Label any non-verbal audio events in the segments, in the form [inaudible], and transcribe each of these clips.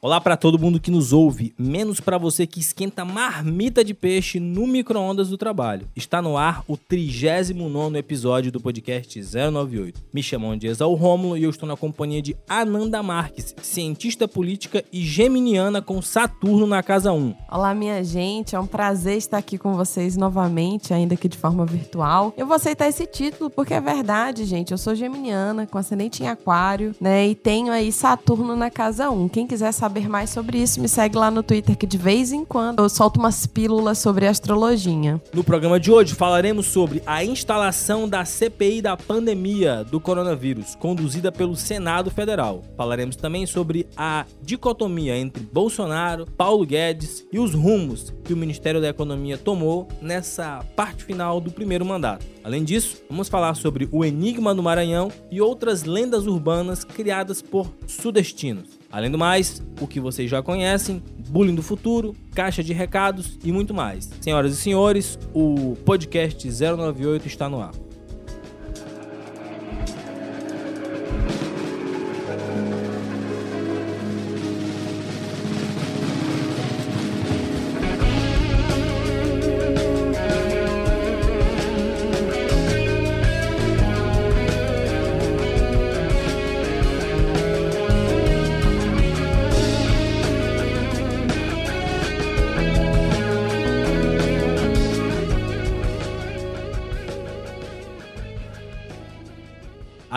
Olá para todo mundo que nos ouve, menos para você que esquenta marmita de peixe no micro-ondas do trabalho. Está no ar o 39 episódio do podcast 098. Me chamam de Exal Rômulo e eu estou na companhia de Ananda Marques, cientista política e geminiana com Saturno na casa 1. Olá, minha gente, é um prazer estar aqui com vocês novamente, ainda que de forma virtual. Eu vou aceitar esse título porque é verdade, gente. Eu sou geminiana, com ascendente em aquário, né? E tenho aí Saturno na casa 1. Quem quiser saber saber mais sobre isso, me segue lá no Twitter que de vez em quando eu solto umas pílulas sobre astrologia. No programa de hoje falaremos sobre a instalação da CPI da pandemia do coronavírus, conduzida pelo Senado Federal. Falaremos também sobre a dicotomia entre Bolsonaro, Paulo Guedes e os rumos que o Ministério da Economia tomou nessa parte final do primeiro mandato. Além disso, vamos falar sobre o enigma do Maranhão e outras lendas urbanas criadas por sudestinos. Além do mais, o que vocês já conhecem, bullying do futuro, caixa de recados e muito mais. Senhoras e senhores, o podcast 098 está no ar.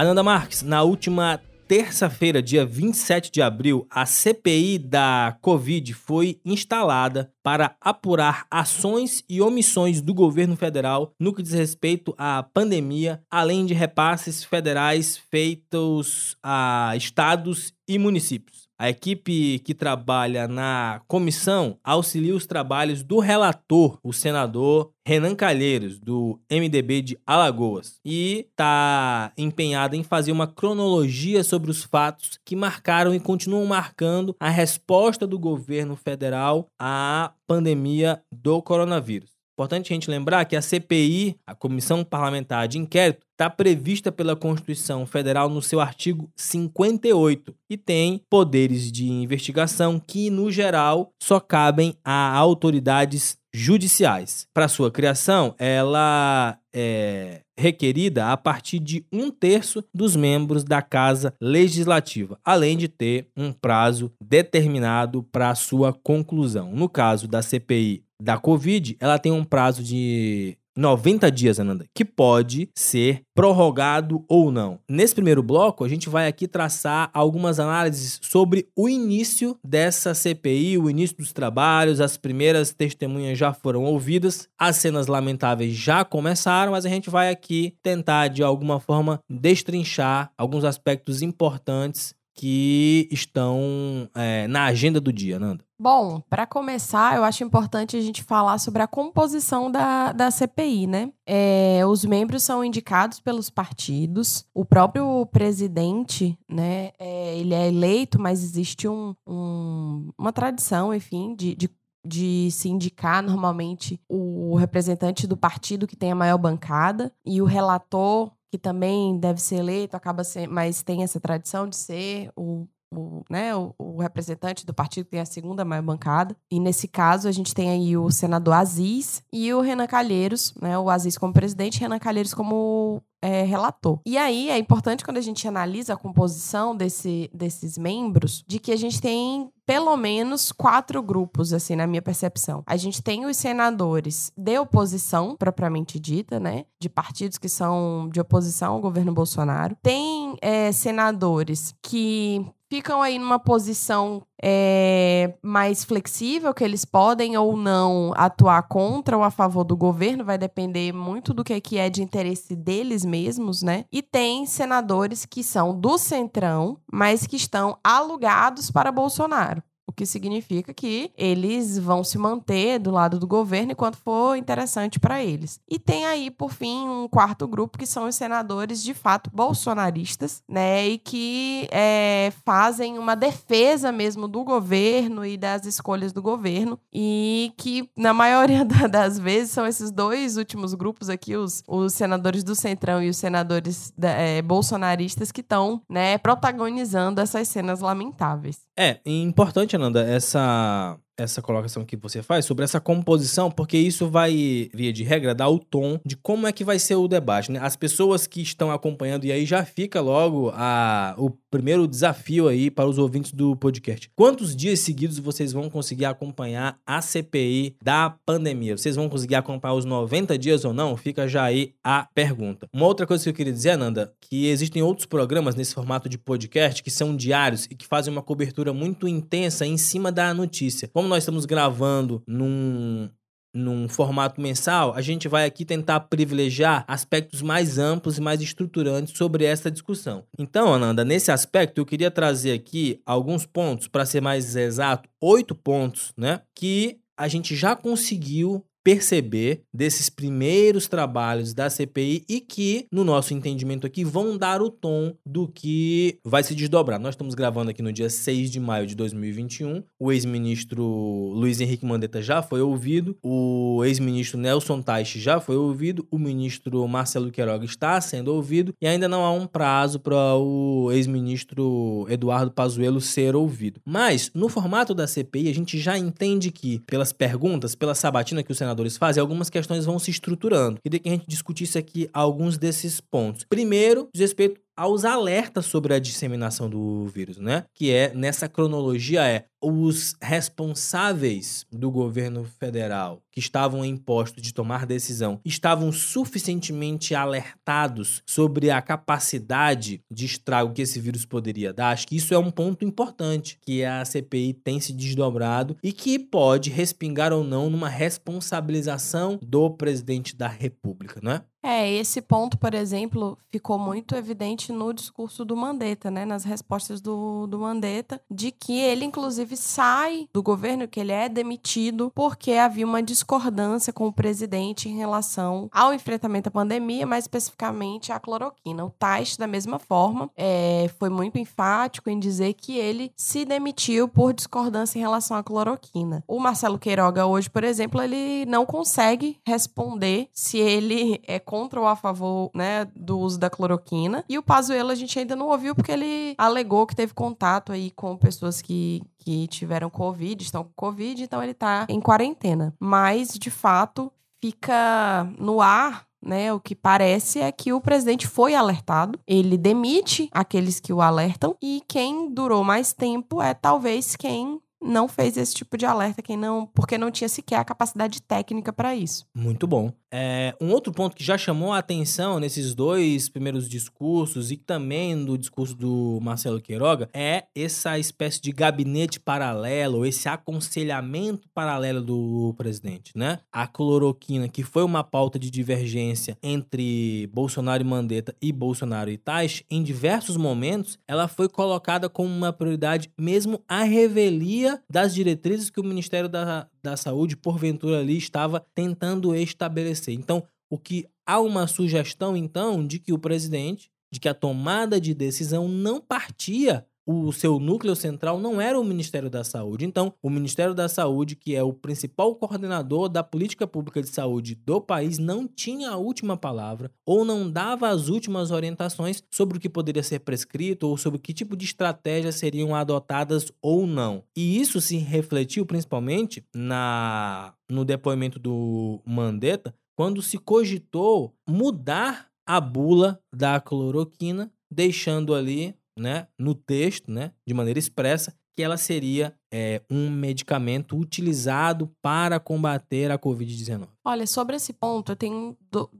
Ananda Marques, na última terça-feira, dia 27 de abril, a CPI da Covid foi instalada para apurar ações e omissões do governo federal no que diz respeito à pandemia, além de repasses federais feitos a estados e municípios. A equipe que trabalha na comissão auxilia os trabalhos do relator, o senador Renan Calheiros, do MDB de Alagoas, e está empenhada em fazer uma cronologia sobre os fatos que marcaram e continuam marcando a resposta do governo federal à pandemia do coronavírus. Importante a gente lembrar que a CPI, a Comissão Parlamentar de Inquérito, está prevista pela Constituição Federal no seu artigo 58 e tem poderes de investigação que, no geral, só cabem a autoridades judiciais. Para sua criação, ela é requerida a partir de um terço dos membros da Casa Legislativa, além de ter um prazo determinado para sua conclusão. No caso da CPI da Covid, ela tem um prazo de 90 dias, Ananda, que pode ser prorrogado ou não. Nesse primeiro bloco, a gente vai aqui traçar algumas análises sobre o início dessa CPI, o início dos trabalhos, as primeiras testemunhas já foram ouvidas, as cenas lamentáveis já começaram, mas a gente vai aqui tentar de alguma forma destrinchar alguns aspectos importantes que estão é, na agenda do dia, Nanda? Bom, para começar, eu acho importante a gente falar sobre a composição da, da CPI, né? É, os membros são indicados pelos partidos, o próprio presidente, né? É, ele é eleito, mas existe um, um, uma tradição, enfim, de, de de se indicar normalmente o representante do partido que tem a maior bancada e o relator que também deve ser eleito, acaba ser, mas tem essa tradição de ser o, o, né, o, o, representante do partido que tem a segunda maior bancada. E nesse caso, a gente tem aí o senador Aziz e o Renan Calheiros, né, o Aziz como presidente, Renan Calheiros como é, relator. E aí é importante quando a gente analisa a composição desse, desses membros, de que a gente tem pelo menos quatro grupos, assim, na minha percepção. A gente tem os senadores de oposição, propriamente dita, né? De partidos que são de oposição ao governo Bolsonaro. Tem é, senadores que ficam aí numa posição é, mais flexível, que eles podem ou não atuar contra ou a favor do governo, vai depender muito do que, que é de interesse deles mesmos, né? E tem senadores que são do centrão, mas que estão alugados para Bolsonaro. O que significa que eles vão se manter do lado do governo enquanto for interessante para eles. E tem aí, por fim, um quarto grupo que são os senadores de fato bolsonaristas, né? E que é, fazem uma defesa mesmo do governo e das escolhas do governo. E que, na maioria [laughs] das vezes, são esses dois últimos grupos aqui, os, os senadores do Centrão e os senadores é, bolsonaristas, que estão né, protagonizando essas cenas lamentáveis. É, importante, Ananda, essa essa colocação que você faz sobre essa composição, porque isso vai, via de regra, dar o tom de como é que vai ser o debate. Né? As pessoas que estão acompanhando, e aí já fica logo a, o primeiro desafio aí para os ouvintes do podcast. Quantos dias seguidos vocês vão conseguir acompanhar a CPI da pandemia? Vocês vão conseguir acompanhar os 90 dias ou não? Fica já aí a pergunta. Uma outra coisa que eu queria dizer, Ananda, que existem outros programas nesse formato de podcast que são diários e que fazem uma cobertura muito intensa em cima da notícia. Como nós estamos gravando num num formato mensal, a gente vai aqui tentar privilegiar aspectos mais amplos e mais estruturantes sobre essa discussão. Então, Ananda, nesse aspecto, eu queria trazer aqui alguns pontos, para ser mais exato, oito pontos, né? Que a gente já conseguiu perceber desses primeiros trabalhos da CPI e que, no nosso entendimento aqui, vão dar o tom do que vai se desdobrar. Nós estamos gravando aqui no dia 6 de maio de 2021. O ex-ministro Luiz Henrique Mandetta já foi ouvido, o ex-ministro Nelson Teich já foi ouvido, o ministro Marcelo Queiroga está sendo ouvido e ainda não há um prazo para o ex-ministro Eduardo Pazuello ser ouvido. Mas, no formato da CPI, a gente já entende que, pelas perguntas, pela sabatina que o senador senadores fazem, algumas questões vão se estruturando. Queria que a gente discutisse aqui alguns desses pontos. Primeiro, diz respeito aos alertas sobre a disseminação do vírus, né? Que é nessa cronologia é os responsáveis do governo federal que estavam em posto de tomar decisão estavam suficientemente alertados sobre a capacidade de estrago que esse vírus poderia dar. Acho que isso é um ponto importante que a CPI tem se desdobrado e que pode respingar ou não numa responsabilização do presidente da República, né? É, esse ponto, por exemplo, ficou muito evidente no discurso do Mandetta, né? Nas respostas do, do Mandetta, de que ele, inclusive, sai do governo, que ele é demitido, porque havia uma discordância com o presidente em relação ao enfrentamento à pandemia, mais especificamente à cloroquina. O Tais, da mesma forma, é, foi muito enfático em dizer que ele se demitiu por discordância em relação à cloroquina. O Marcelo Queiroga, hoje, por exemplo, ele não consegue responder se ele é contra ou a favor, né, do uso da cloroquina. E o Pazuello a gente ainda não ouviu porque ele alegou que teve contato aí com pessoas que, que tiveram Covid, estão com Covid, então ele tá em quarentena. Mas, de fato, fica no ar né, o que parece é que o presidente foi alertado, ele demite aqueles que o alertam e quem durou mais tempo é talvez quem não fez esse tipo de alerta, quem não, porque não tinha sequer a capacidade técnica para isso. Muito bom. É, um outro ponto que já chamou a atenção nesses dois primeiros discursos e também no discurso do Marcelo Queiroga é essa espécie de gabinete paralelo, esse aconselhamento paralelo do presidente, né? A cloroquina, que foi uma pauta de divergência entre Bolsonaro e Mandetta e Bolsonaro e Tais, em diversos momentos ela foi colocada como uma prioridade mesmo à revelia das diretrizes que o Ministério da, da Saúde, porventura ali, estava tentando estabelecer. Então, o que há uma sugestão, então, de que o presidente, de que a tomada de decisão não partia o seu núcleo central não era o Ministério da Saúde. Então, o Ministério da Saúde, que é o principal coordenador da política pública de saúde do país, não tinha a última palavra ou não dava as últimas orientações sobre o que poderia ser prescrito ou sobre que tipo de estratégias seriam adotadas ou não. E isso se refletiu principalmente na no depoimento do Mandetta, quando se cogitou mudar a bula da cloroquina, deixando ali né, no texto, né, de maneira expressa, que ela seria é, um medicamento utilizado para combater a Covid-19. Olha, sobre esse ponto, eu tenho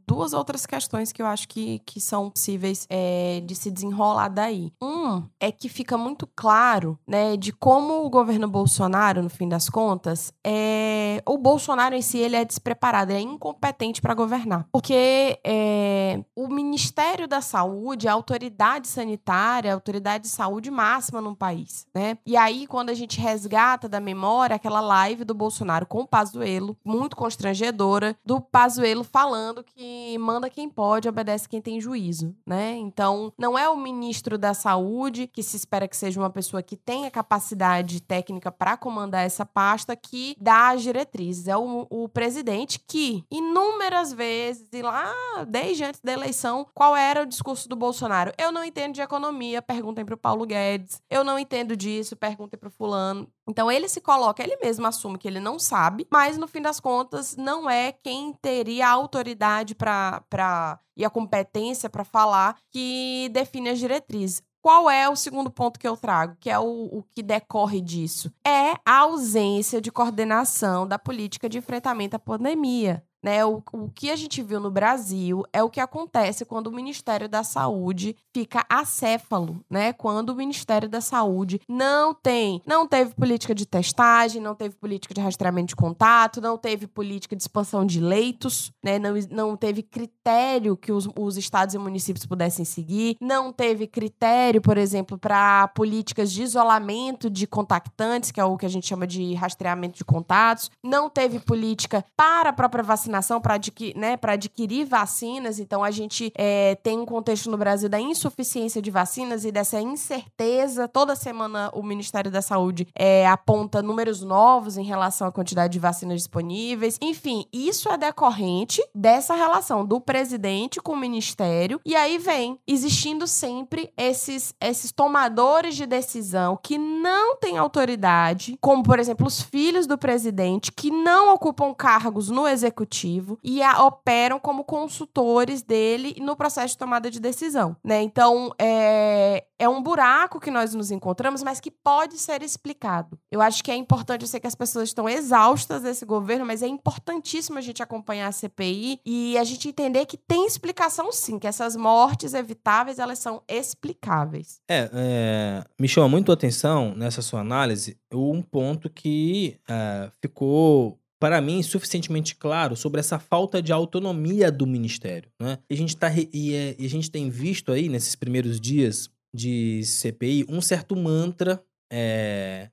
duas outras questões que eu acho que, que são possíveis é, de se desenrolar daí. Um é que fica muito claro, né, de como o governo Bolsonaro, no fim das contas, é o Bolsonaro em si ele é despreparado, ele é incompetente para governar, porque é, o, Ministério da Saúde, a autoridade sanitária, a autoridade de saúde máxima no país, né? E aí, quando a gente resgata da memória aquela live do Bolsonaro com o Pazuello, muito constrangedora, do Pazuello falando que manda quem pode, obedece quem tem juízo, né? Então, não é o ministro da Saúde, que se espera que seja uma pessoa que tenha capacidade técnica para comandar essa pasta, que dá as diretrizes. É o, o presidente que, inúmeras vezes, e lá desde antes da eleição, qual era o discurso do Bolsonaro? Eu não entendo de economia, perguntem para o Paulo Guedes. Eu não entendo disso, perguntem para o fulano. Então ele se coloca, ele mesmo assume que ele não sabe, mas no fim das contas não é quem teria a autoridade para e a competência para falar que define as diretrizes. Qual é o segundo ponto que eu trago, que é o, o, que decorre disso? É a ausência de coordenação da política de enfrentamento à pandemia. Né? O, o que a gente viu no Brasil é o que acontece quando o Ministério da Saúde fica acéfalo, né? Quando o Ministério da Saúde não tem, não teve política de testagem, não teve política de rastreamento de contato, não teve política de expansão de leitos, né? Não, não teve critério que os, os estados e municípios pudessem seguir, não teve critério, por exemplo, para políticas de isolamento de contactantes, que é o que a gente chama de rastreamento de contatos, não teve política para a própria vacinação vacinação para adquirir, né, adquirir vacinas. Então, a gente é, tem um contexto no Brasil da insuficiência de vacinas e dessa incerteza. Toda semana o Ministério da Saúde é, aponta números novos em relação à quantidade de vacinas disponíveis. Enfim, isso é decorrente dessa relação do presidente com o ministério. E aí vem existindo sempre esses, esses tomadores de decisão que não têm autoridade, como, por exemplo, os filhos do presidente, que não ocupam cargos no executivo executivo e a, operam como consultores dele no processo de tomada de decisão, né? Então, é, é um buraco que nós nos encontramos, mas que pode ser explicado. Eu acho que é importante, eu sei que as pessoas estão exaustas desse governo, mas é importantíssimo a gente acompanhar a CPI e a gente entender que tem explicação sim, que essas mortes evitáveis, elas são explicáveis. É, é me chama muito a atenção nessa sua análise um ponto que é, ficou para mim, suficientemente claro sobre essa falta de autonomia do ministério. Né? E, a gente tá, e, é, e a gente tem visto aí, nesses primeiros dias de CPI, um certo mantra é,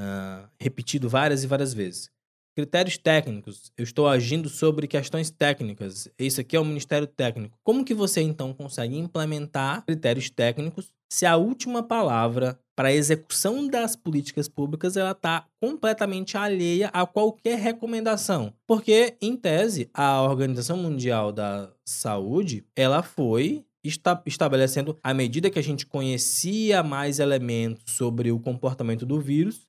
uh, repetido várias e várias vezes. Critérios técnicos. Eu estou agindo sobre questões técnicas. Isso aqui é o Ministério Técnico. Como que você, então, consegue implementar critérios técnicos se a última palavra para a execução das políticas públicas ela está completamente alheia a qualquer recomendação. Porque, em tese, a Organização Mundial da Saúde ela foi está estabelecendo, à medida que a gente conhecia mais elementos sobre o comportamento do vírus,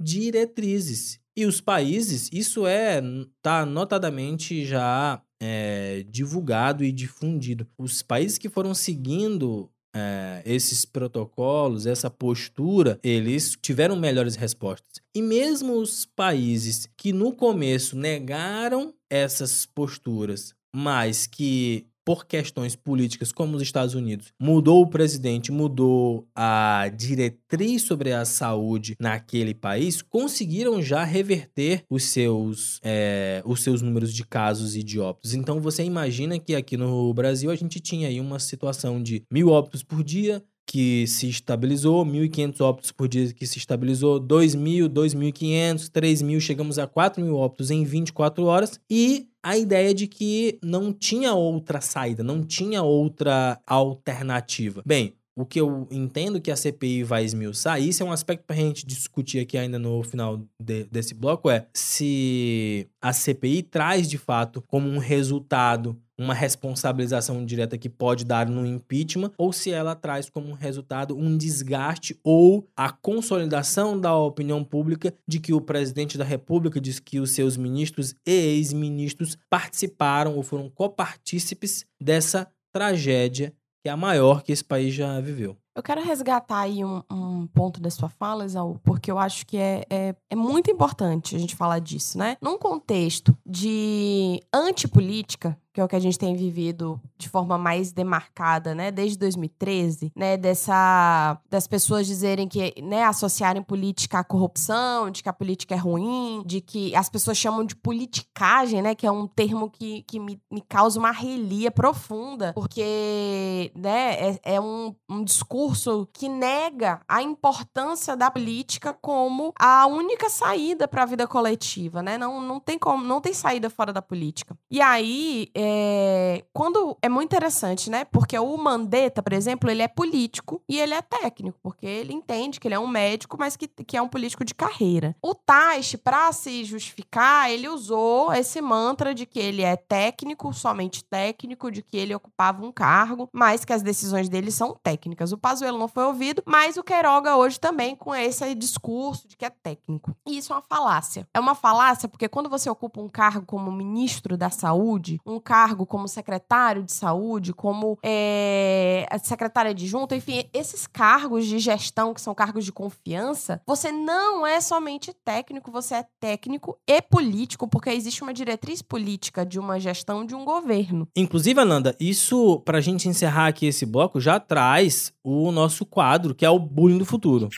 diretrizes. E os países, isso é tá notadamente já é, divulgado e difundido. Os países que foram seguindo é, esses protocolos, essa postura, eles tiveram melhores respostas. E mesmo os países que no começo negaram essas posturas, mas que por questões políticas, como os Estados Unidos, mudou o presidente, mudou a diretriz sobre a saúde naquele país, conseguiram já reverter os seus, é, os seus números de casos e de óbitos. Então você imagina que aqui no Brasil a gente tinha aí uma situação de mil óbitos por dia, que se estabilizou, 1.500 óbitos por dia que se estabilizou, 2.000, 2.500, 3.000, chegamos a 4.000 óbitos em 24 horas e a ideia de que não tinha outra saída, não tinha outra alternativa. Bem, o que eu entendo que a CPI vai esmiuçar, e isso é um aspecto para a gente discutir aqui ainda no final de, desse bloco, é se a CPI traz de fato como um resultado uma responsabilização direta que pode dar no impeachment, ou se ela traz como resultado um desgaste ou a consolidação da opinião pública de que o presidente da República diz que os seus ministros e ex-ministros participaram ou foram copartícipes dessa tragédia que é a maior que esse país já viveu. Eu quero resgatar aí um, um ponto da sua fala, Exaú, porque eu acho que é, é, é, muito importante a gente falar disso, né? Num contexto de antipolítica, que é o que a gente tem vivido de forma mais demarcada, né, desde 2013, né, dessa das pessoas dizerem que, né, associarem política à corrupção, de que a política é ruim, de que as pessoas chamam de politicagem, né, que é um termo que, que me, me causa uma relia profunda, porque, né, é, é um, um discurso que nega a importância da política como a única saída para a vida coletiva, né? Não, não tem como, não tem saída fora da política. E aí, é, quando é muito interessante, né? Porque o Mandetta, por exemplo, ele é político e ele é técnico, porque ele entende que ele é um médico, mas que, que é um político de carreira. O Taish, para se justificar, ele usou esse mantra de que ele é técnico, somente técnico, de que ele ocupava um cargo, mas que as decisões dele são técnicas. O Pazuello não foi ouvido, mas o Queiroga hoje também com esse discurso de que é técnico. E isso é uma falácia. É uma falácia porque quando você ocupa um cargo como ministro da saúde, um cargo como secretário de saúde, como é, secretária adjunta, enfim, esses cargos de gestão que são cargos de confiança, você não é somente técnico, você é técnico e político, porque existe uma diretriz política de uma gestão de um governo. Inclusive, Ananda, isso, pra gente encerrar aqui esse bloco, já traz o nosso quadro, que é o bullying do futuro.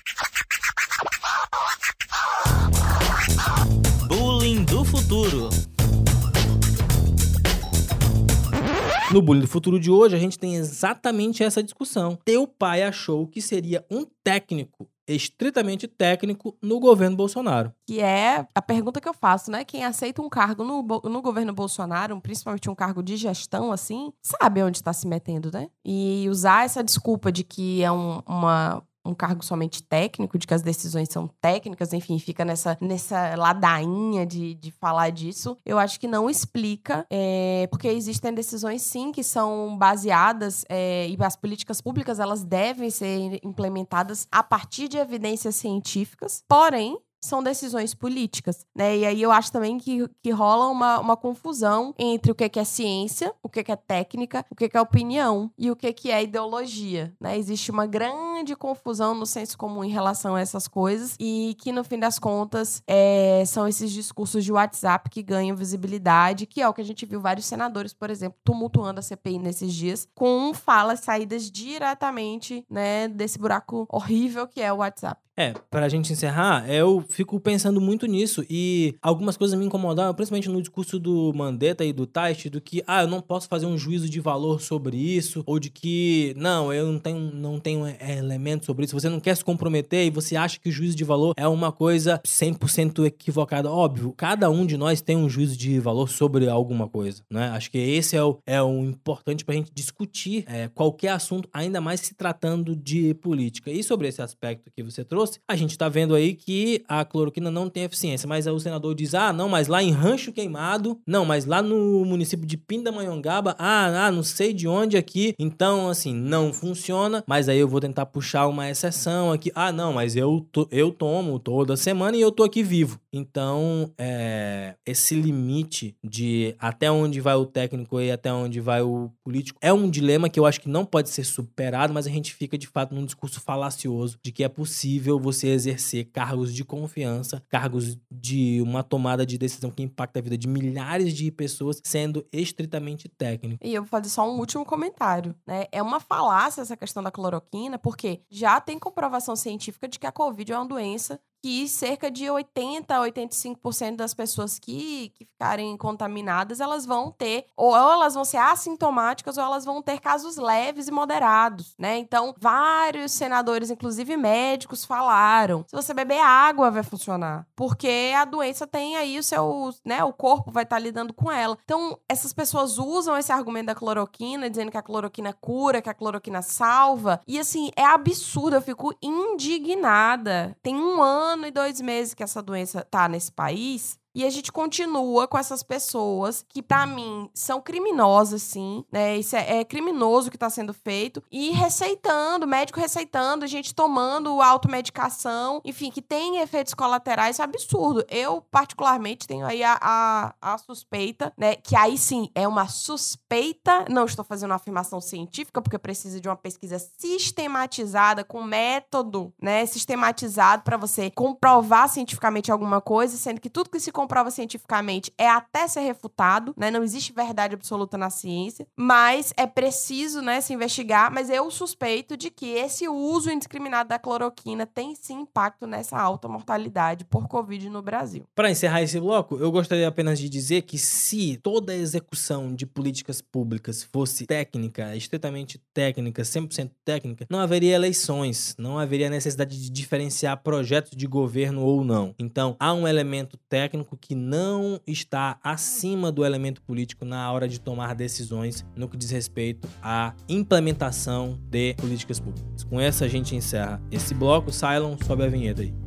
No Bullying do Futuro de hoje, a gente tem exatamente essa discussão. Teu pai achou que seria um técnico estritamente técnico no governo Bolsonaro. Que é a pergunta que eu faço, né? Quem aceita um cargo no, no governo Bolsonaro, principalmente um cargo de gestão, assim, sabe onde está se metendo, né? E usar essa desculpa de que é um, uma um cargo somente técnico, de que as decisões são técnicas, enfim, fica nessa, nessa ladainha de, de falar disso, eu acho que não explica, é, porque existem decisões, sim, que são baseadas, é, e as políticas públicas, elas devem ser implementadas a partir de evidências científicas, porém, são decisões políticas, né? E aí eu acho também que, que rola uma, uma confusão entre o que, que é ciência, o que, que é técnica, o que, que é opinião e o que, que é ideologia, né? Existe uma grande confusão no senso comum em relação a essas coisas e que, no fim das contas, é, são esses discursos de WhatsApp que ganham visibilidade, que é o que a gente viu vários senadores, por exemplo, tumultuando a CPI nesses dias, com falas saídas diretamente, né, desse buraco horrível que é o WhatsApp. É, pra gente encerrar, eu fico pensando muito nisso e algumas coisas me incomodaram, principalmente no discurso do Mandetta e do Taish, do que, ah, eu não posso fazer um juízo de valor sobre isso, ou de que, não, eu não tenho, não tenho é, elementos sobre isso, você não quer se comprometer e você acha que o juízo de valor é uma coisa 100% equivocada. Óbvio, cada um de nós tem um juízo de valor sobre alguma coisa, né? Acho que esse é o, é o importante pra gente discutir é, qualquer assunto, ainda mais se tratando de política. E sobre esse aspecto que você trouxe, trouxe, a gente está vendo aí que a cloroquina não tem eficiência. Mas o senador diz: ah, não, mas lá em Rancho Queimado, não, mas lá no município de Pindamonhangaba, ah, ah, não sei de onde aqui. Então, assim, não funciona. Mas aí eu vou tentar puxar uma exceção aqui. Ah, não, mas eu, to, eu tomo toda semana e eu tô aqui vivo. Então, é, esse limite de até onde vai o técnico e até onde vai o político é um dilema que eu acho que não pode ser superado, mas a gente fica de fato num discurso falacioso de que é possível possível você exercer cargos de confiança, cargos de uma tomada de decisão que impacta a vida de milhares de pessoas, sendo estritamente técnico. E eu vou fazer só um último comentário, né? É uma falácia essa questão da cloroquina, porque já tem comprovação científica de que a Covid é uma doença que cerca de 80 a 85% das pessoas que, que ficarem contaminadas, elas vão ter, ou elas vão ser assintomáticas, ou elas vão ter casos leves e moderados, né? Então, vários senadores, inclusive médicos, falaram: se você beber água, vai funcionar. Porque a doença tem aí o seu, né? O corpo vai estar tá lidando com ela. Então, essas pessoas usam esse argumento da cloroquina, dizendo que a cloroquina cura, que a cloroquina salva. E assim, é absurdo, eu fico indignada. Tem um ano ano e dois meses que essa doença tá nesse país e a gente continua com essas pessoas que, para mim, são criminosas, sim, né? Isso é, é criminoso que está sendo feito. E receitando, médico receitando, gente tomando automedicação, enfim, que tem efeitos colaterais, é absurdo. Eu, particularmente, tenho aí a, a, a suspeita, né? Que aí sim é uma suspeita. Não estou fazendo uma afirmação científica, porque precisa de uma pesquisa sistematizada, com método, né? Sistematizado para você comprovar cientificamente alguma coisa, sendo que tudo que se comprova cientificamente, é até ser refutado, né? Não existe verdade absoluta na ciência, mas é preciso, né, se investigar. Mas eu suspeito de que esse uso indiscriminado da cloroquina tem sim impacto nessa alta mortalidade por Covid no Brasil. Para encerrar esse bloco, eu gostaria apenas de dizer que se toda a execução de políticas públicas fosse técnica, estritamente técnica, 100% técnica, não haveria eleições, não haveria necessidade de diferenciar projetos de governo ou não. Então, há um elemento técnico que não está acima do elemento político na hora de tomar decisões no que diz respeito à implementação de políticas públicas. Com essa a gente encerra esse bloco. Cylon, sobe a vinheta aí.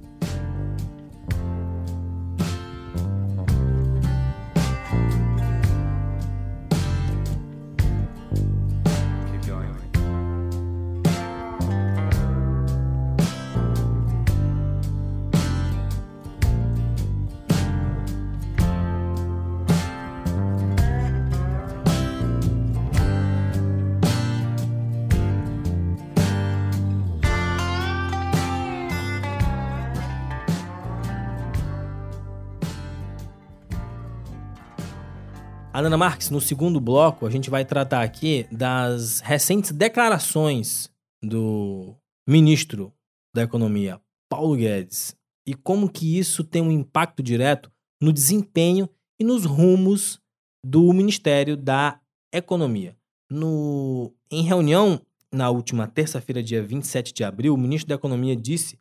Ana Marques, no segundo bloco, a gente vai tratar aqui das recentes declarações do ministro da Economia, Paulo Guedes, e como que isso tem um impacto direto no desempenho e nos rumos do Ministério da Economia. No, em reunião na última terça-feira, dia 27 de abril, o ministro da Economia disse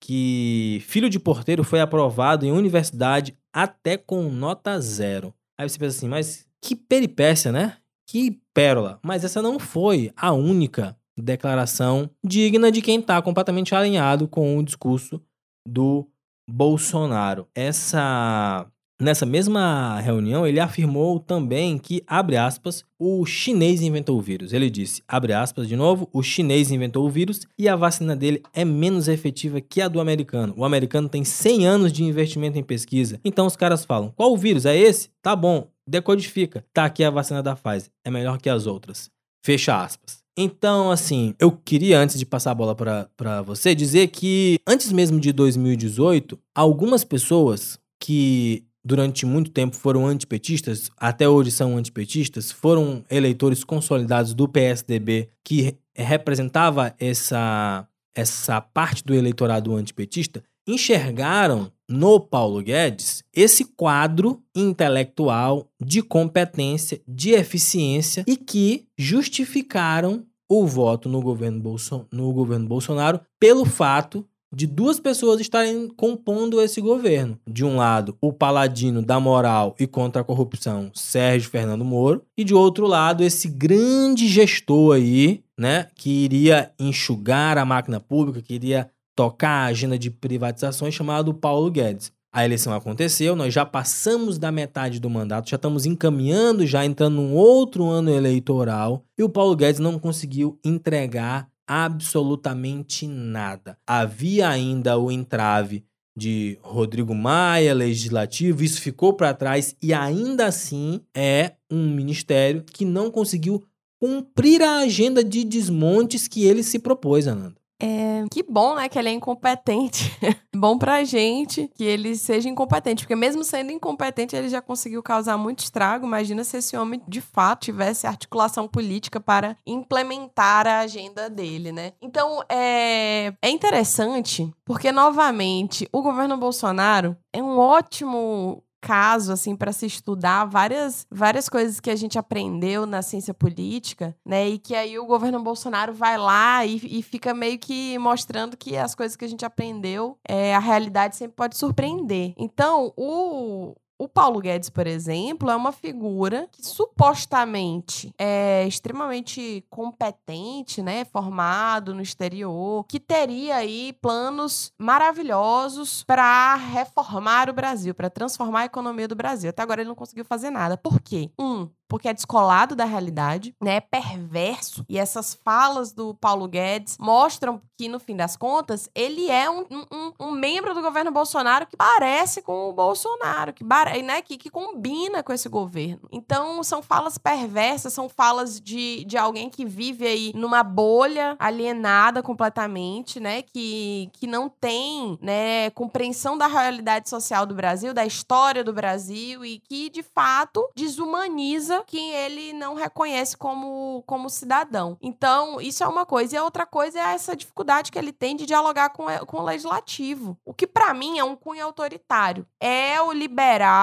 que filho de porteiro foi aprovado em universidade até com nota zero. Aí você pensa assim, mas que peripécia, né? Que pérola. Mas essa não foi a única declaração digna de quem está completamente alinhado com o discurso do Bolsonaro. Essa Nessa mesma reunião, ele afirmou também que, abre aspas, o chinês inventou o vírus. Ele disse, abre aspas de novo, o chinês inventou o vírus e a vacina dele é menos efetiva que a do americano. O americano tem 100 anos de investimento em pesquisa. Então os caras falam, qual o vírus? É esse? Tá bom, decodifica. Tá aqui a vacina da Pfizer. É melhor que as outras. Fecha aspas. Então, assim, eu queria, antes de passar a bola para você, dizer que antes mesmo de 2018, algumas pessoas que durante muito tempo foram antipetistas, até hoje são antipetistas, foram eleitores consolidados do PSDB que representava essa, essa parte do eleitorado antipetista, enxergaram no Paulo Guedes esse quadro intelectual de competência, de eficiência e que justificaram o voto no governo, Bolson no governo Bolsonaro pelo fato de duas pessoas estarem compondo esse governo. De um lado, o paladino da moral e contra a corrupção, Sérgio Fernando Moro, e de outro lado, esse grande gestor aí, né, que iria enxugar a máquina pública, que iria tocar a agenda de privatizações, chamado Paulo Guedes. A eleição aconteceu, nós já passamos da metade do mandato, já estamos encaminhando, já entrando num outro ano eleitoral, e o Paulo Guedes não conseguiu entregar absolutamente nada. Havia ainda o entrave de Rodrigo Maia, legislativo, isso ficou para trás e ainda assim é um ministério que não conseguiu cumprir a agenda de desmontes que ele se propôs, Ananda. É, que bom, né, que ele é incompetente. [laughs] bom pra gente que ele seja incompetente, porque mesmo sendo incompetente, ele já conseguiu causar muito estrago. Imagina se esse homem de fato tivesse articulação política para implementar a agenda dele, né? Então, é, é interessante porque novamente o governo Bolsonaro é um ótimo caso assim para se estudar várias várias coisas que a gente aprendeu na ciência política, né? E que aí o governo Bolsonaro vai lá e, e fica meio que mostrando que as coisas que a gente aprendeu, é, a realidade sempre pode surpreender. Então, o o Paulo Guedes, por exemplo, é uma figura que supostamente é extremamente competente, né, formado no exterior, que teria aí planos maravilhosos para reformar o Brasil, para transformar a economia do Brasil. Até agora ele não conseguiu fazer nada. Por quê? Um, porque é descolado da realidade, né? É perverso. E essas falas do Paulo Guedes mostram que, no fim das contas, ele é um, um, um membro do governo Bolsonaro que parece com o Bolsonaro, que para, né, que, que combina com esse governo. Então, são falas perversas, são falas de, de alguém que vive aí numa bolha alienada completamente, né, que, que não tem, né, compreensão da realidade social do Brasil, da história do Brasil e que, de fato, desumaniza quem ele não reconhece como, como cidadão. Então, isso é uma coisa. E a outra coisa é essa dificuldade que ele tem de dialogar com, com o legislativo. O que, para mim, é um cunho autoritário. É o liberal,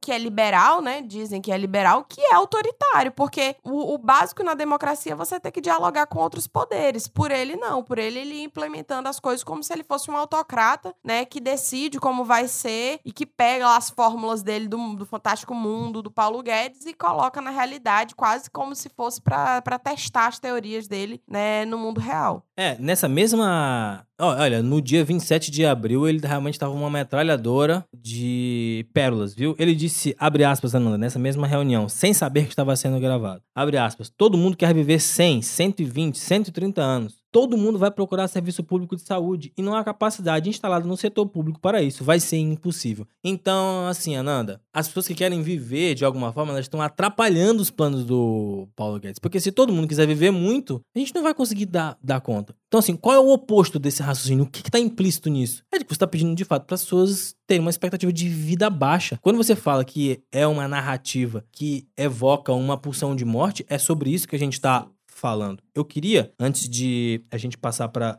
que é liberal, né? Dizem que é liberal, que é autoritário. Porque o, o básico na democracia é você ter que dialogar com outros poderes. Por ele, não. Por ele, ele implementando as coisas como se ele fosse um autocrata, né? Que decide como vai ser e que pega as fórmulas dele do, do Fantástico Mundo, do Paulo Guedes, e coloca na realidade quase como se fosse para testar as teorias dele, né? No mundo real. É, nessa mesma Olha, no dia 27 de abril, ele realmente estava uma metralhadora de pérolas, viu? Ele disse, abre aspas, Ananda, nessa mesma reunião, sem saber que estava sendo gravado. Abre aspas, todo mundo quer viver 100, 120, 130 anos. Todo mundo vai procurar serviço público de saúde e não há capacidade instalada no setor público para isso. Vai ser impossível. Então, assim, Ananda, as pessoas que querem viver de alguma forma, elas estão atrapalhando os planos do Paulo Guedes. Porque se todo mundo quiser viver muito, a gente não vai conseguir dar, dar conta. Então, assim, qual é o oposto desse raciocínio? O que está implícito nisso? É que você está pedindo, de fato, para as pessoas terem uma expectativa de vida baixa. Quando você fala que é uma narrativa que evoca uma pulsão de morte, é sobre isso que a gente está falando. Eu queria, antes de a gente passar para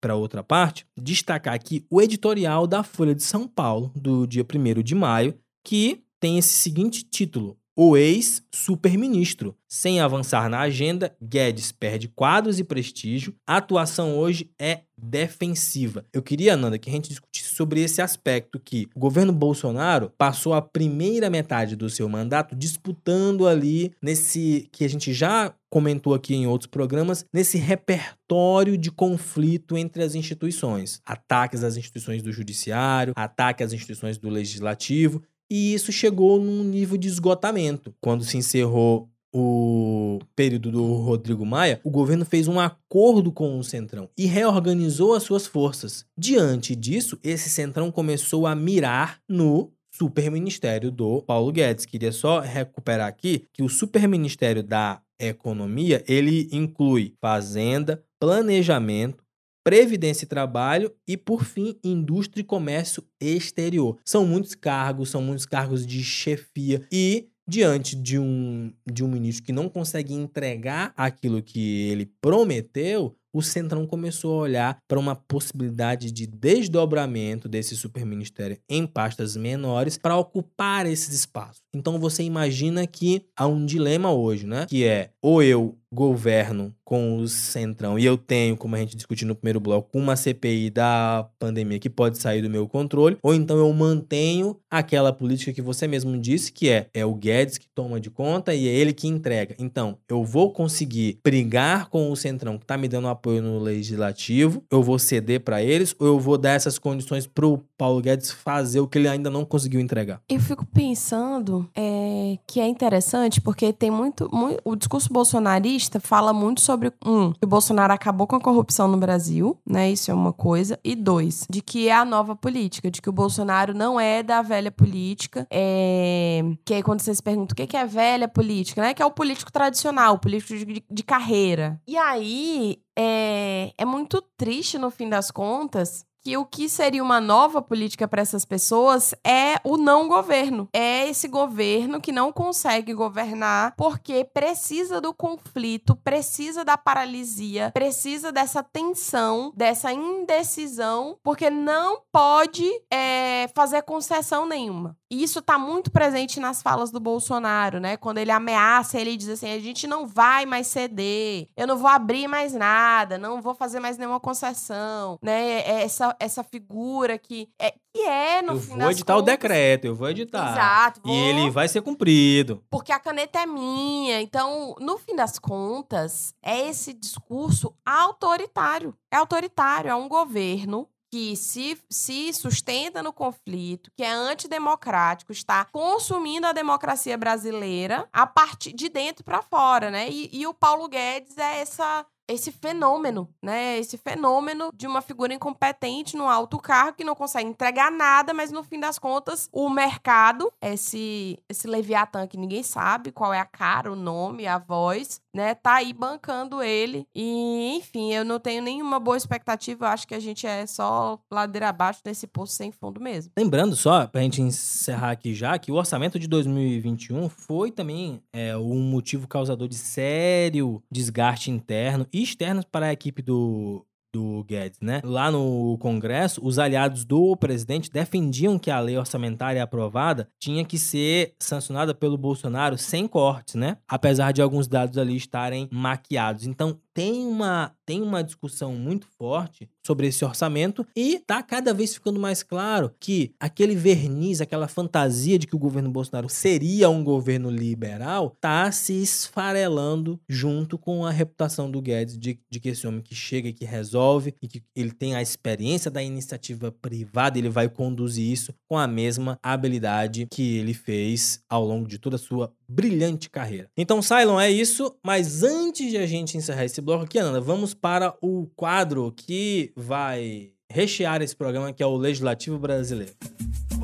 para outra parte, destacar aqui o editorial da Folha de São Paulo, do dia 1 de maio, que tem esse seguinte título: O ex-superministro. Sem avançar na agenda, Guedes perde quadros e prestígio. A atuação hoje é defensiva. Eu queria, Nanda, que a gente discutisse sobre esse aspecto que o governo Bolsonaro passou a primeira metade do seu mandato disputando ali nesse que a gente já comentou aqui em outros programas, nesse repertório de conflito entre as instituições. Ataques às instituições do judiciário, ataque às instituições do legislativo, e isso chegou num nível de esgotamento. Quando se encerrou o período do Rodrigo Maia, o governo fez um acordo com o Centrão e reorganizou as suas forças. Diante disso, esse Centrão começou a mirar no superministério do Paulo Guedes. Queria só recuperar aqui que o superministério da Economia, ele inclui fazenda, planejamento, Previdência e Trabalho e, por fim, Indústria e Comércio Exterior. São muitos cargos, são muitos cargos de chefia e diante de um, de um ministro que não consegue entregar aquilo que ele prometeu, o Centrão começou a olhar para uma possibilidade de desdobramento desse superministério em pastas menores para ocupar esses espaços. Então você imagina que há um dilema hoje, né? Que é ou eu governo com o Centrão e eu tenho, como a gente discutiu no primeiro bloco, uma CPI da pandemia que pode sair do meu controle, ou então eu mantenho aquela política que você mesmo disse, que é, é o Guedes que toma de conta e é ele que entrega. Então, eu vou conseguir brigar com o Centrão que está me dando apoio no legislativo, eu vou ceder para eles ou eu vou dar essas condições pro Paulo Guedes fazer o que ele ainda não conseguiu entregar? Eu fico pensando é, que é interessante porque tem muito, muito, O discurso bolsonarista fala muito sobre, um, que o Bolsonaro acabou com a corrupção no Brasil, né? Isso é uma coisa. E dois, de que é a nova política, de que o Bolsonaro não é da velha política. É, que aí quando vocês perguntam o que é velha política, né? Que é o político tradicional, o político de, de, de carreira. E aí é, é muito triste, no fim das contas, que o que seria uma nova política para essas pessoas é o não governo. É esse governo que não consegue governar porque precisa do conflito, precisa da paralisia, precisa dessa tensão, dessa indecisão, porque não pode é, fazer concessão nenhuma. E isso está muito presente nas falas do Bolsonaro, né? Quando ele ameaça, ele diz assim: a gente não vai mais ceder, eu não vou abrir mais nada, não vou fazer mais nenhuma concessão, né? Essa, essa figura que é, que é no eu fim vou editar contas... o decreto, eu vou editar. Exato. Vou... E ele vai ser cumprido. Porque a caneta é minha. Então, no fim das contas, é esse discurso autoritário. É autoritário, é um governo que se, se sustenta no conflito, que é antidemocrático, está consumindo a democracia brasileira a partir de dentro para fora, né? E, e, o Paulo Guedes é essa esse fenômeno, né? Esse fenômeno de uma figura incompetente no alto cargo que não consegue entregar nada, mas no fim das contas, o mercado, esse, esse Leviatã que ninguém sabe qual é a cara, o nome, a voz, né? Tá aí bancando ele. E, enfim, eu não tenho nenhuma boa expectativa. Eu acho que a gente é só ladeira abaixo desse poço sem fundo mesmo. Lembrando só, pra gente encerrar aqui já, que o orçamento de 2021 foi também é, um motivo causador de sério desgaste interno e externo para a equipe do, do Guedes, né? Lá no Congresso, os aliados do presidente defendiam que a lei orçamentária aprovada tinha que ser sancionada pelo Bolsonaro sem cortes, né? Apesar de alguns dados ali estarem maquiados. Então, tem uma, tem uma discussão muito forte sobre esse orçamento e tá cada vez ficando mais claro que aquele verniz, aquela fantasia de que o governo Bolsonaro seria um governo liberal, tá se esfarelando junto com a reputação do Guedes de, de que esse homem que chega e que resolve e que ele tem a experiência da iniciativa privada, ele vai conduzir isso com a mesma habilidade que ele fez ao longo de toda a sua brilhante carreira. Então, Cylon, é isso, mas antes de a gente encerrar esse bloco aqui, Ana, vamos para o quadro que vai rechear esse programa, que é o Legislativo Brasileiro.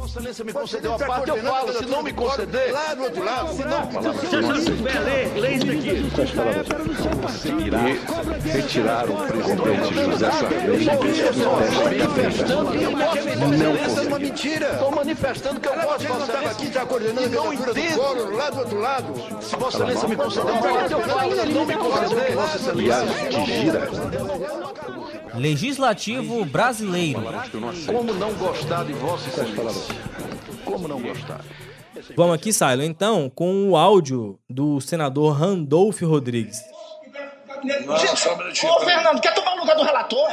Vossa Excelência me concedeu a parte, eu falo. Se não me conceder, lá do outro lado, se não... Se ler, lê isso aqui. Retirar o presidente José Sarney Não é mentira. Estou manifestando que eu posso, Vossa Excelência. aqui já coordenando não a do coro, lá do outro lado. Se Vossa Excelência me conceder a parte, eu falo. Se não me conceder, Vossa Excelência... Legislativo brasileiro. Como não gostar de Vossa Excelência? Como não gostar? Vamos aqui, Silo, então, com o áudio do senador Randolph Rodrigues. Não, só um minutinho. Ô, Fernando, quer tomar o lugar do relator?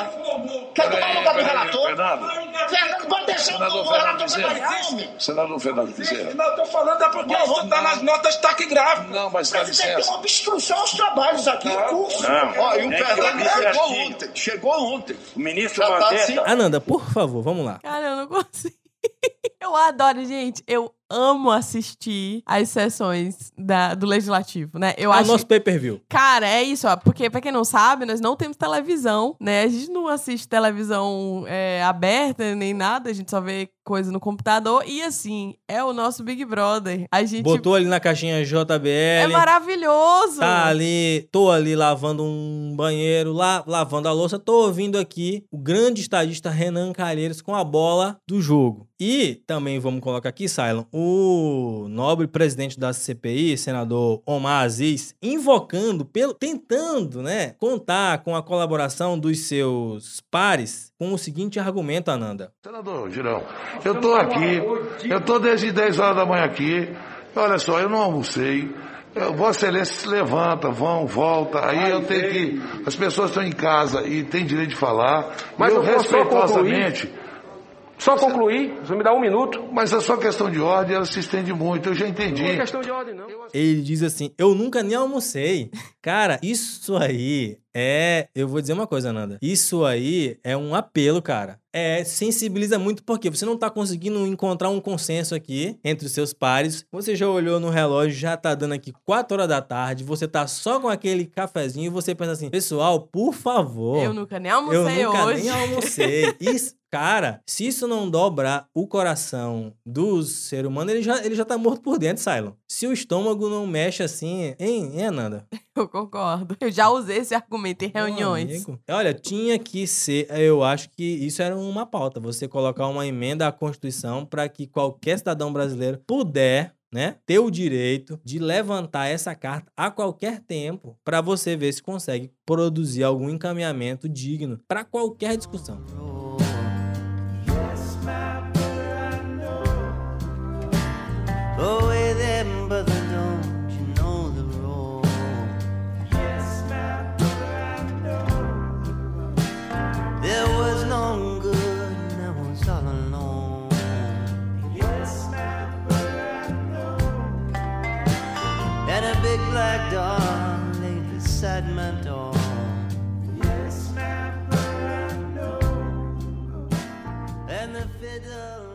Quer tomar o lugar do relator? Fernando. Fernando, pode deixar Senador o Fernando relator trabalhar. Senador Fernando Bezerra. Não, eu tô falando é porque isso tá nas notas taquigráficas. Não, mas dá Presidente, tem licença. uma obstrução aos trabalhos aqui, em curso. Não. Ó, e o Fernando chegou ontem. Chegou ontem. O ministro tá Mandetta. assim. Ananda, por favor, vamos lá. Cara, eu não consigo. [laughs] Eu adoro, gente. Eu amo assistir as sessões da, do Legislativo, né? Eu É o acho. nosso pay-per-view. Cara, é isso, ó. Porque, pra quem não sabe, nós não temos televisão, né? A gente não assiste televisão é, aberta nem nada, a gente só vê coisa no computador. E assim, é o nosso Big Brother. A gente. Botou ali na caixinha JBL. É maravilhoso! Tá ali, tô ali lavando um banheiro, lá, lavando a louça, tô ouvindo aqui o grande estadista Renan Calheiros com a bola do jogo. E também vamos colocar aqui, Silon, o nobre presidente da CPI, senador Omar Aziz, invocando, pelo, tentando, né, contar com a colaboração dos seus pares com o seguinte argumento, Ananda. Senador Girão, eu tô aqui, eu tô desde 10 horas da manhã aqui. Olha só, eu não almocei. Vossa Excelência se levanta, vão, volta. Aí eu tenho que. As pessoas estão em casa e têm direito de falar. Mas eu eu respeitosamente. Só concluir, você me dá um minuto. Mas a sua questão de ordem, ela se estende muito, eu já entendi. Não é questão de ordem, não. Ele diz assim: Eu nunca nem almocei. Cara, isso aí é. Eu vou dizer uma coisa, Nanda. Isso aí é um apelo, cara. É, sensibiliza muito porque você não tá conseguindo encontrar um consenso aqui entre os seus pares. Você já olhou no relógio, já tá dando aqui 4 horas da tarde. Você tá só com aquele cafezinho e você pensa assim: Pessoal, por favor. Eu nunca nem Eu almocei nunca hoje. nem almocei. [laughs] Isso, cara, se isso não dobrar o coração do ser humano, ele já, ele já tá morto por dentro, Silon. Se o estômago não mexe assim, hein, hein Ananda? Eu concordo. Eu já usei esse argumento em reuniões. amigo. Olha, tinha que ser, eu acho que isso era uma pauta, você colocar uma emenda à Constituição para que qualquer cidadão brasileiro puder né, ter o direito de levantar essa carta a qualquer tempo para você ver se consegue produzir algum encaminhamento digno para qualquer discussão. Go And a big black dog lay beside my door.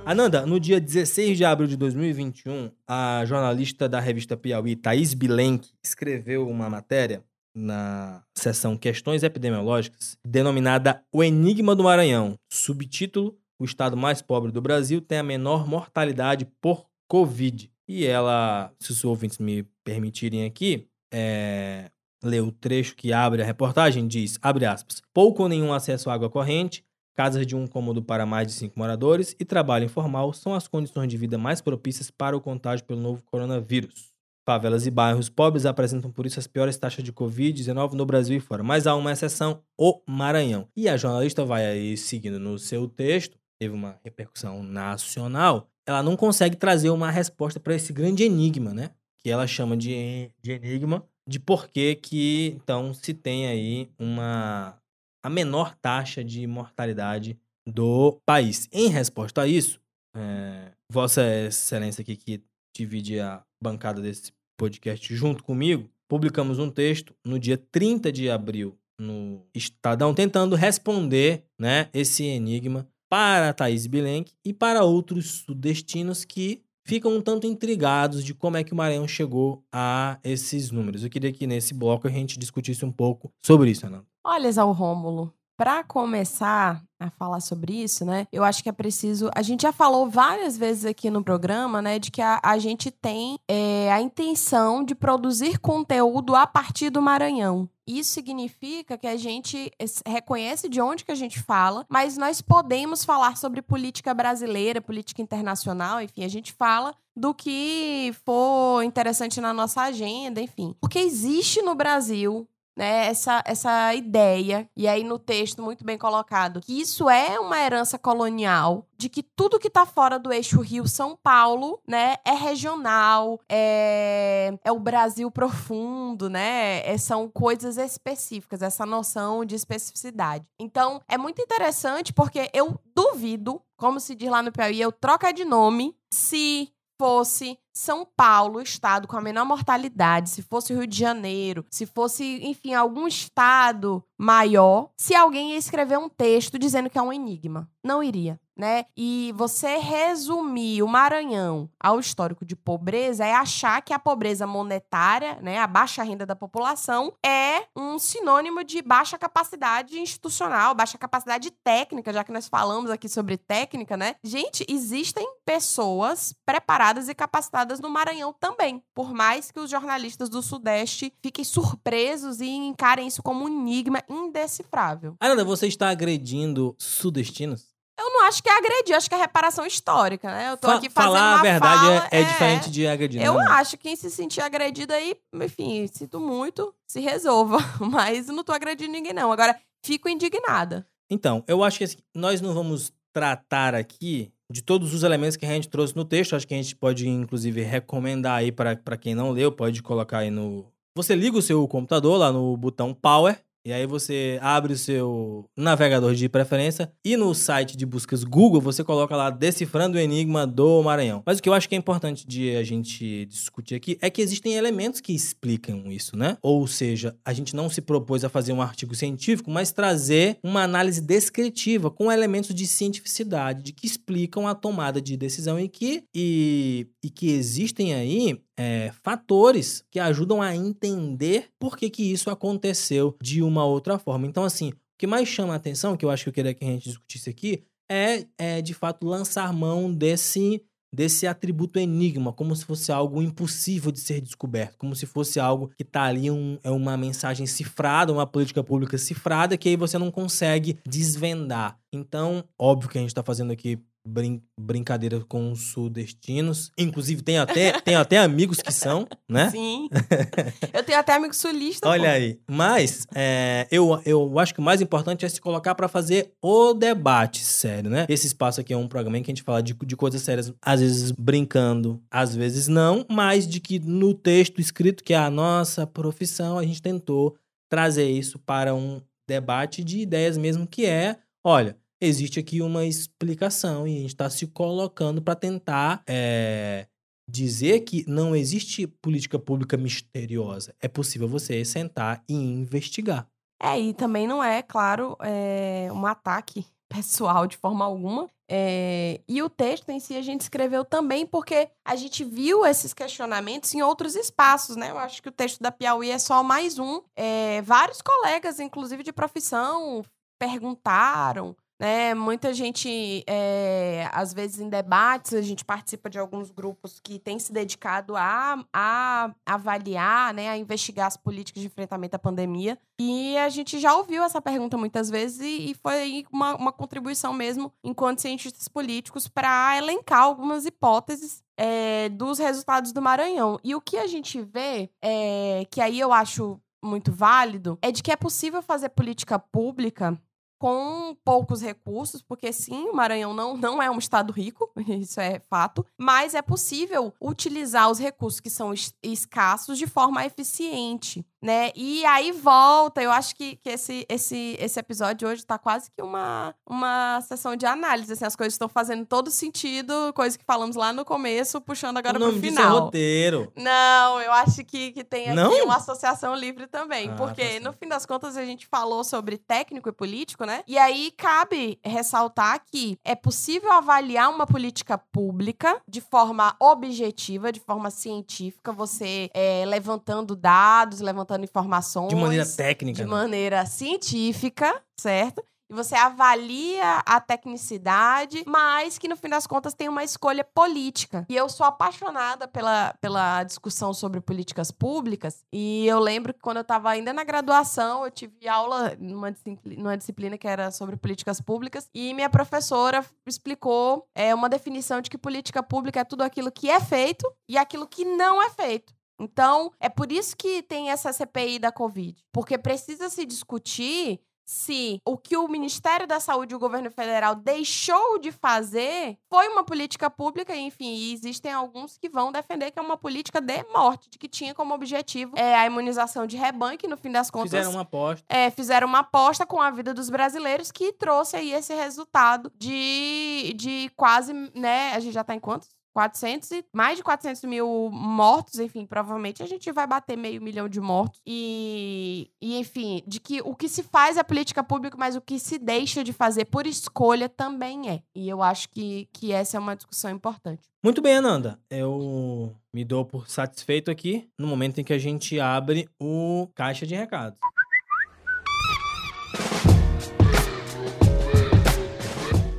Ananda, no dia 16 de abril de 2021, a jornalista da revista Piauí, Thaís Bilenque, escreveu uma matéria na seção Questões Epidemiológicas, denominada O Enigma do Maranhão. Subtítulo: O estado mais pobre do Brasil tem a menor mortalidade por Covid. E ela, se os ouvintes me permitirem aqui, é, o trecho que abre a reportagem, diz, abre aspas, pouco ou nenhum acesso à água corrente, casas de um cômodo para mais de cinco moradores e trabalho informal são as condições de vida mais propícias para o contágio pelo novo coronavírus. Favelas e bairros pobres apresentam por isso as piores taxas de Covid-19 no Brasil e fora. Mas há uma exceção, o Maranhão. E a jornalista vai aí seguindo no seu texto, teve uma repercussão nacional, ela não consegue trazer uma resposta para esse grande enigma, né? Que ela chama de, de enigma, de por que que, então, se tem aí uma a menor taxa de mortalidade do país. Em resposta a isso, é, Vossa Excelência aqui que divide a bancada desse podcast junto comigo, publicamos um texto no dia 30 de abril no Estadão tentando responder, né, esse enigma para Thaís Bilenque e para outros sudestinos que ficam um tanto intrigados de como é que o Maranhão chegou a esses números. Eu queria que nesse bloco a gente discutisse um pouco sobre isso, Ana. Olha, Zé Rômulo, para começar a falar sobre isso, né? Eu acho que é preciso. A gente já falou várias vezes aqui no programa, né, de que a, a gente tem é, a intenção de produzir conteúdo a partir do Maranhão. Isso significa que a gente reconhece de onde que a gente fala, mas nós podemos falar sobre política brasileira, política internacional, enfim, a gente fala do que for interessante na nossa agenda, enfim. Porque existe no Brasil né, essa, essa ideia, e aí no texto muito bem colocado, que isso é uma herança colonial, de que tudo que está fora do eixo Rio-São Paulo, né, é regional, é, é o Brasil profundo, né, é, são coisas específicas, essa noção de especificidade. Então, é muito interessante porque eu duvido, como se diz lá no Piauí, eu troca de nome, se fosse São Paulo, estado com a menor mortalidade, se fosse Rio de Janeiro, se fosse, enfim, algum estado maior, se alguém ia escrever um texto dizendo que é um enigma. Não iria, né? E você resumir o Maranhão ao histórico de pobreza é achar que a pobreza monetária, né, a baixa renda da população, é um sinônimo de baixa capacidade institucional, baixa capacidade técnica, já que nós falamos aqui sobre técnica, né? Gente, existem pessoas preparadas e capacitadas no Maranhão também, por mais que os jornalistas do Sudeste fiquem surpresos e encarem isso como um enigma indecifrável. Aranda, você está agredindo sudestinos? Eu não acho que é agredir, acho que é reparação histórica, né? Eu tô Fa- aqui fazendo Falar uma a verdade fala, é, é diferente de agredir. Eu não, não. acho que quem se sentir agredido aí, enfim, sinto muito, se resolva. [laughs] Mas não tô agredindo ninguém, não. Agora, fico indignada. Então, eu acho que assim, nós não vamos tratar aqui de todos os elementos que a gente trouxe no texto. Acho que a gente pode, inclusive, recomendar aí para quem não leu, pode colocar aí no. Você liga o seu computador lá no botão Power. E aí você abre o seu navegador de preferência e no site de buscas Google você coloca lá Decifrando o Enigma do Maranhão. Mas o que eu acho que é importante de a gente discutir aqui é que existem elementos que explicam isso, né? Ou seja, a gente não se propôs a fazer um artigo científico, mas trazer uma análise descritiva com elementos de cientificidade, de que explicam a tomada de decisão e que, e, e que existem aí é, fatores que ajudam a entender por que, que isso aconteceu de uma outra forma. Então, assim, o que mais chama a atenção, que eu acho que eu queria que a gente discutisse aqui, é, é de fato lançar mão desse desse atributo enigma, como se fosse algo impossível de ser descoberto, como se fosse algo que tá ali um, é uma mensagem cifrada, uma política pública cifrada que aí você não consegue desvendar. Então, óbvio que a gente tá fazendo aqui brin brincadeira com os sudestinos, inclusive tem até tem até amigos que são, né? Sim. [laughs] eu tenho até amigo sulista. Olha pô. aí. Mas é, eu, eu acho que o mais importante é se colocar para fazer o debate sério, né? Esse espaço aqui é um programa em que a gente fala de, de coisas sérias, às vezes brincando, às vezes não, mas de que no texto escrito, que é a nossa profissão, a gente tentou trazer isso para um debate de ideias mesmo, que é, olha, existe aqui uma explicação e a gente está se colocando para tentar é, dizer que não existe política pública misteriosa. É possível você sentar e investigar. É, e também não é, claro, é, um ataque [laughs] pessoal de forma alguma. É, e o texto em si a gente escreveu também porque a gente viu esses questionamentos em outros espaços, né? Eu acho que o texto da Piauí é só mais um. É, vários colegas, inclusive de profissão, perguntaram né? Muita gente, é, às vezes em debates, a gente participa de alguns grupos que têm se dedicado a, a avaliar, né, a investigar as políticas de enfrentamento à pandemia. E a gente já ouviu essa pergunta muitas vezes e, e foi uma, uma contribuição mesmo, enquanto cientistas políticos, para elencar algumas hipóteses é, dos resultados do Maranhão. E o que a gente vê, é, que aí eu acho muito válido, é de que é possível fazer política pública com poucos recursos, porque sim, o Maranhão não, não é um estado rico, [laughs] isso é fato, mas é possível utilizar os recursos que são es escassos de forma eficiente né? E aí volta, eu acho que, que esse, esse, esse episódio hoje tá quase que uma, uma sessão de análise, assim, as coisas estão fazendo todo sentido, coisas que falamos lá no começo, puxando agora pro é final. roteiro. Não, eu acho que, que tem aqui Não? uma associação livre também, Ah, porque tá no fim das contas a gente falou sobre técnico e político, né? E aí cabe ressaltar que é possível avaliar uma política pública de forma objetiva, de forma científica, você é, levantando dados, levantando informações. De maneira técnica. de né? maneira científica, certo? E você avalia a tecnicidade, mas que no fim das contas tem uma escolha política. E eu sou apaixonada pela, pela discussão sobre políticas públicas. E eu lembro que quando eu estava ainda na graduação, eu tive aula numa disciplina, numa disciplina que era sobre políticas públicas. E minha professora explicou é, uma definição de que política pública é tudo aquilo que é feito e aquilo que não é feito. Então, é por isso que tem essa CPI da Covid. Porque precisa se discutir se o que o Ministério da Saúde e o governo federal deixou de fazer foi uma política pública, enfim, e existem alguns que vão defender que é uma política de morte, de que tinha como objetivo é, a imunização de rebanho, que no fim das contas Fizeram uma aposta. é, fizeram uma aposta com a vida dos brasileiros que trouxe aí esse resultado de, de quase, né? A gente já tá em quantos? 400 e mais de 400 mil mortos, enfim, provavelmente a gente vai bater meio milhão de mortos. E, e, enfim, de que o que se faz é política pública, mas o que se deixa de fazer por escolha também é. E eu acho que, que essa é uma discussão importante. Muito bem, Ananda. Eu me dou por satisfeito aqui no momento em que a gente abre o caixa de recados.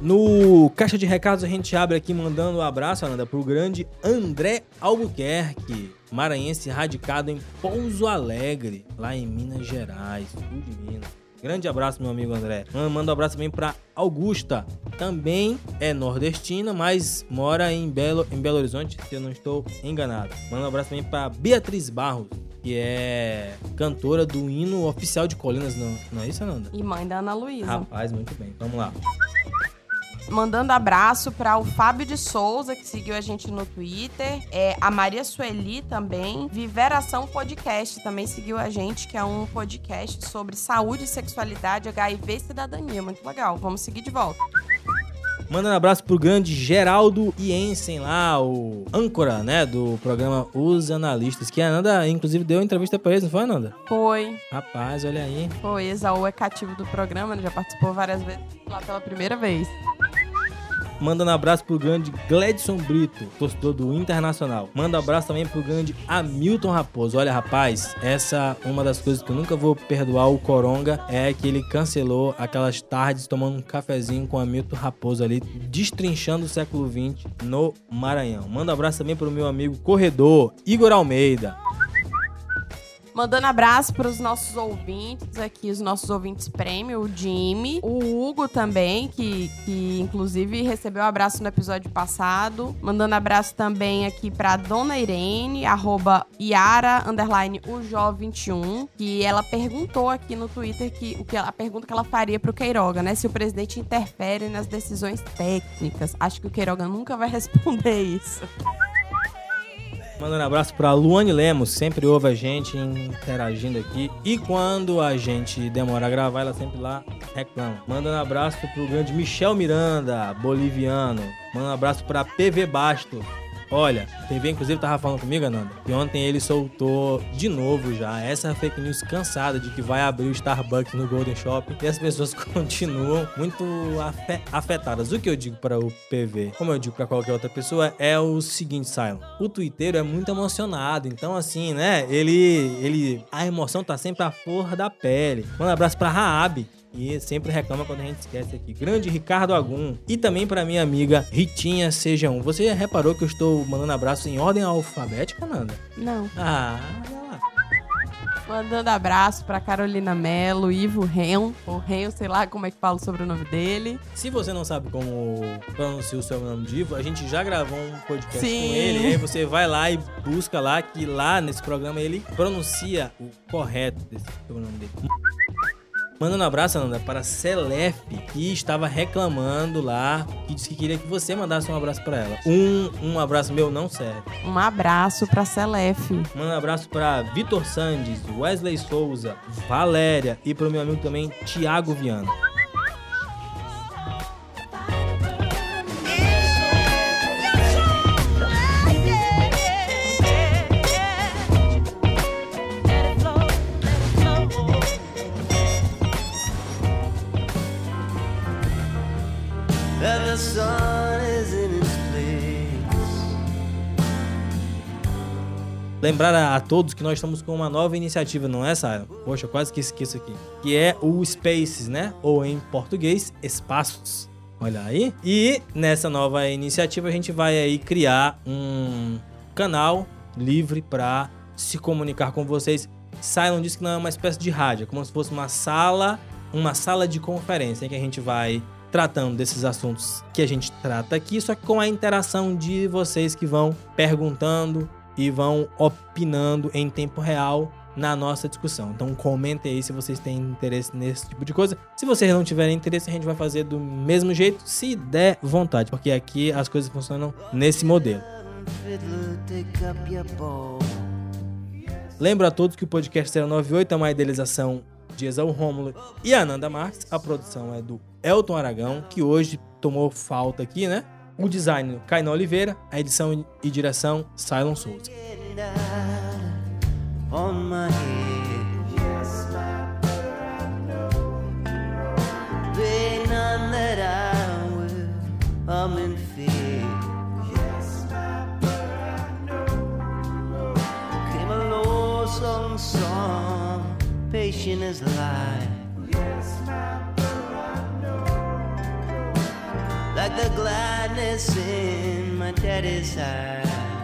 No caixa de recados a gente abre aqui mandando um abraço, Ananda, pro grande André Albuquerque, maranhense radicado em Pouso Alegre, lá em Minas Gerais, sul de Minas. Grande abraço, meu amigo André. Manda um abraço também pra Augusta. Também é nordestina, mas mora em Belo, em Belo Horizonte, se eu não estou enganado. Manda um abraço também pra Beatriz Barros, que é cantora do hino oficial de Colinas, não, não é isso, Ananda? E mãe da Ana Luísa. Rapaz, muito bem. Vamos lá. Mandando abraço para o Fábio de Souza, que seguiu a gente no Twitter. É, a Maria Sueli também. Viveração Podcast também seguiu a gente, que é um podcast sobre saúde, sexualidade, HIV e cidadania. Muito legal. Vamos seguir de volta. Mandando abraço pro grande Geraldo Iensen lá, o âncora, né, do programa Os Analistas, que a Ananda, inclusive, deu entrevista pra eles, não foi, Ananda? Foi, Rapaz, olha aí. foi. Exaú é cativo do programa, né? já participou várias vezes lá pela primeira vez. Mandando abraço pro grande Gledson Brito, torcedor do Internacional. Manda abraço também pro grande Hamilton Raposo. Olha, rapaz, essa uma das coisas que eu nunca vou perdoar o Coronga é que ele cancelou aquelas tardes tomando um cafezinho com Hamilton Raposo ali, destrinchando o século XX no Maranhão. Manda abraço também pro meu amigo corredor, Igor Almeida. Mandando abraço para os nossos ouvintes aqui, os nossos ouvintes prêmio, o Jimmy, o Hugo também, que, que inclusive recebeu um abraço no episódio passado. Mandando abraço também aqui para Dona Irene, arroba Yara, underline UJO21, que ela perguntou aqui no Twitter que, o que ela, a pergunta que ela faria pro Queiroga, né? Se o presidente interfere nas decisões técnicas. Acho que o Queiroga nunca vai [laughs] responder isso. Mandando abraço pra Luane Lemos, sempre ouve a gente interagindo aqui. E quando a gente demora a gravar, ela sempre lá reclama. Mandando abraço pro grande Michel Miranda, boliviano. Mandando abraço pra PV Basto, Olha, o PV inclusive tava falando comigo, Ananda, que ontem ele soltou de novo já essa fake news cansada de que vai abrir o Starbucks no Golden Shopping e as pessoas [laughs] continuam muito afe- afetadas. O que eu digo para o PV, como eu digo para qualquer outra pessoa, é o seguinte, Silon. O Twitter é muito emocionado, então assim, né? Ele, ele, a emoção tá sempre à flor da pele. Manda um abraço pra Raab, e sempre reclama quando a gente esquece aqui. Grande Ricardo Agum. E também para minha amiga Ritinha Seja Um. Você já reparou que eu estou mandando abraços em ordem alfabética, Nanda? Não. Ah, olha lá. Mandando abraço pra Carolina Mello, Ivo Ren, ou Ren, sei lá como é que fala o sobrenome dele. Se você não sabe como pronunciar o seu nome de Ivo, a gente já gravou um podcast Sim. com ele. E aí você vai lá e busca lá, que lá nesse programa ele pronuncia o correto desse sobrenome dele. Mandando um abraço, Ananda, para Celef, que estava reclamando lá, que disse que queria que você mandasse um abraço para ela. Um, um abraço meu não serve. Um abraço pra Celef. Manda um abraço para Vitor Sandes, Wesley Souza, Valéria e para o meu amigo também, Tiago Viana. Lembrar a, a todos que nós estamos com uma nova iniciativa, não é, Sara? Poxa, quase que esqueço aqui. Que é o Spaces, né? Ou em português, Espaços. Olha aí. E nessa nova iniciativa a gente vai aí criar um canal livre para se comunicar com vocês. Cylon disse que não é uma espécie de rádio, é como se fosse uma sala, uma sala de conferência em que a gente vai tratando desses assuntos que a gente trata aqui, só que com a interação de vocês que vão perguntando e vão opinando em tempo real na nossa discussão. Então comentem aí se vocês têm interesse nesse tipo de coisa. Se vocês não tiverem interesse, a gente vai fazer do mesmo jeito, se der vontade, porque aqui as coisas funcionam nesse modelo. Lembro a todos que o podcast 098 é uma idealização de Exaú Rômulo e Ananda Marques. A produção é do Elton Aragão, que hoje tomou falta aqui, né? O design, Caino Oliveira. A edição e direção, Cylon Souza. On my head. Yes, the gladness in my daddy's eyes.